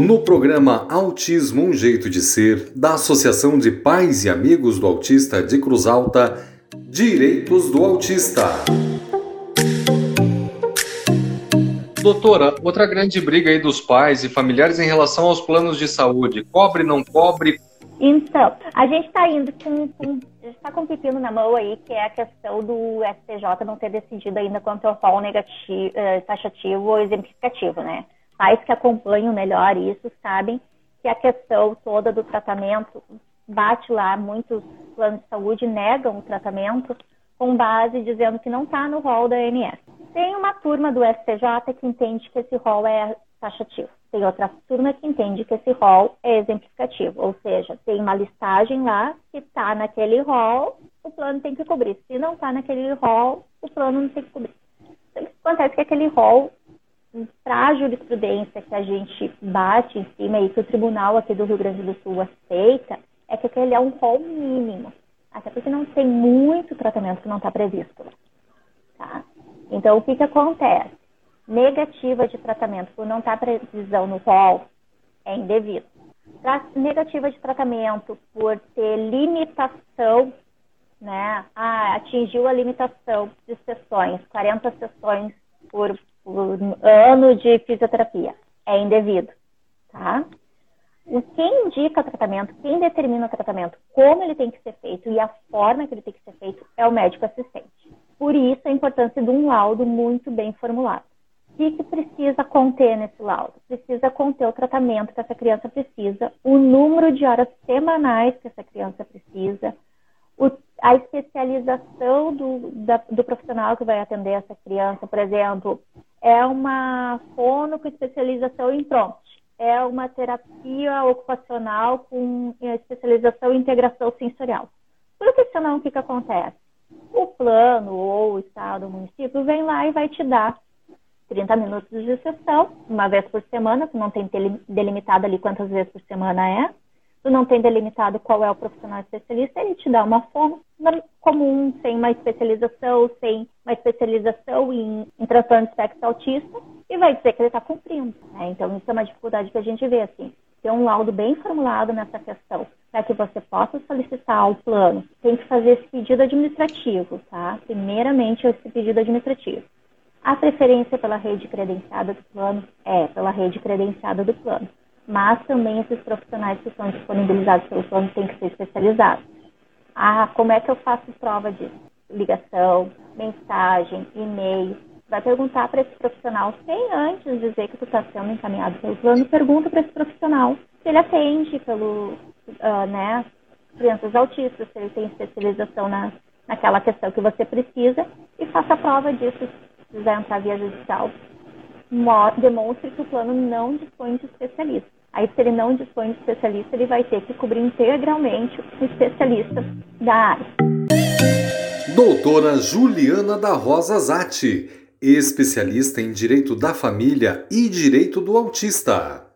No programa Autismo Um Jeito de Ser, da Associação de Pais e Amigos do Autista de Cruz Alta, Direitos do Autista. Doutora, outra grande briga aí dos pais e familiares em relação aos planos de saúde. Cobre, não cobre? Então, a gente está indo com, com está com um pepino na mão aí, que é a questão do STJ não ter decidido ainda quanto ao rol negativo, eh, taxativo ou exemplificativo, né? Pais que acompanham melhor isso sabem que a questão toda do tratamento bate lá, muitos planos de saúde negam o tratamento com base dizendo que não está no rol da ANS. Tem uma turma do STJ que entende que esse rol é taxativo. Tem outra turma que entende que esse rol é exemplificativo, ou seja, tem uma listagem lá que está naquele rol, o plano tem que cobrir. Se não está naquele rol, o plano não tem que cobrir. Então, acontece que aquele rol, para a jurisprudência que a gente bate em cima e que o tribunal aqui do Rio Grande do Sul aceita, é que aquele é um rol mínimo. Até porque não tem muito tratamento que não está previsto. Tá? Então, o que, que acontece? Negativa de tratamento por não estar previsão no rol é indevido. Negativa de tratamento por ter limitação, né? Ah, atingiu a limitação de sessões, 40 sessões por ano de fisioterapia. É indevido, tá? O quem indica o tratamento, quem determina o tratamento, como ele tem que ser feito e a forma que ele tem que ser feito é o médico assistente. Por isso a importância de um laudo muito bem formulado que, que precisa conter nesse laudo? Precisa conter o tratamento que essa criança precisa, o número de horas semanais que essa criança precisa, o, a especialização do, da, do profissional que vai atender essa criança, por exemplo, é uma fono com especialização em prompt, é uma terapia ocupacional com especialização em integração sensorial. Porque senão o que, que acontece? O plano ou o estado, o município vem lá e vai te dar 30 minutos de sessão, uma vez por semana, tu não tem delimitado ali quantas vezes por semana é, tu não tem delimitado qual é o profissional especialista, ele te dá uma forma comum, sem uma especialização, sem uma especialização em, em transtorno de espectro autista, e vai dizer que ele está cumprindo. Né? Então, isso é uma dificuldade que a gente vê, assim, ter um laudo bem formulado nessa questão, para que você possa solicitar o plano. Tem que fazer esse pedido administrativo, tá? Primeiramente, esse pedido administrativo. A preferência pela rede credenciada do plano é pela rede credenciada do plano, mas também esses profissionais que são disponibilizados pelo plano têm que ser especializados. Ah, como é que eu faço prova disso? Ligação, mensagem, e-mail. Vai perguntar para esse profissional, sem antes dizer que tu está sendo encaminhado pelo plano, pergunta para esse profissional se ele atende pelo, uh, né, crianças autistas, se ele tem especialização na, naquela questão que você precisa e faça prova disso precisar entrar via judicial, demonstre que o plano não dispõe de especialista. Aí, se ele não dispõe de especialista, ele vai ter que cobrir integralmente o especialista da área. Doutora Juliana da Rosa Zatti, especialista em Direito da Família e Direito do Autista.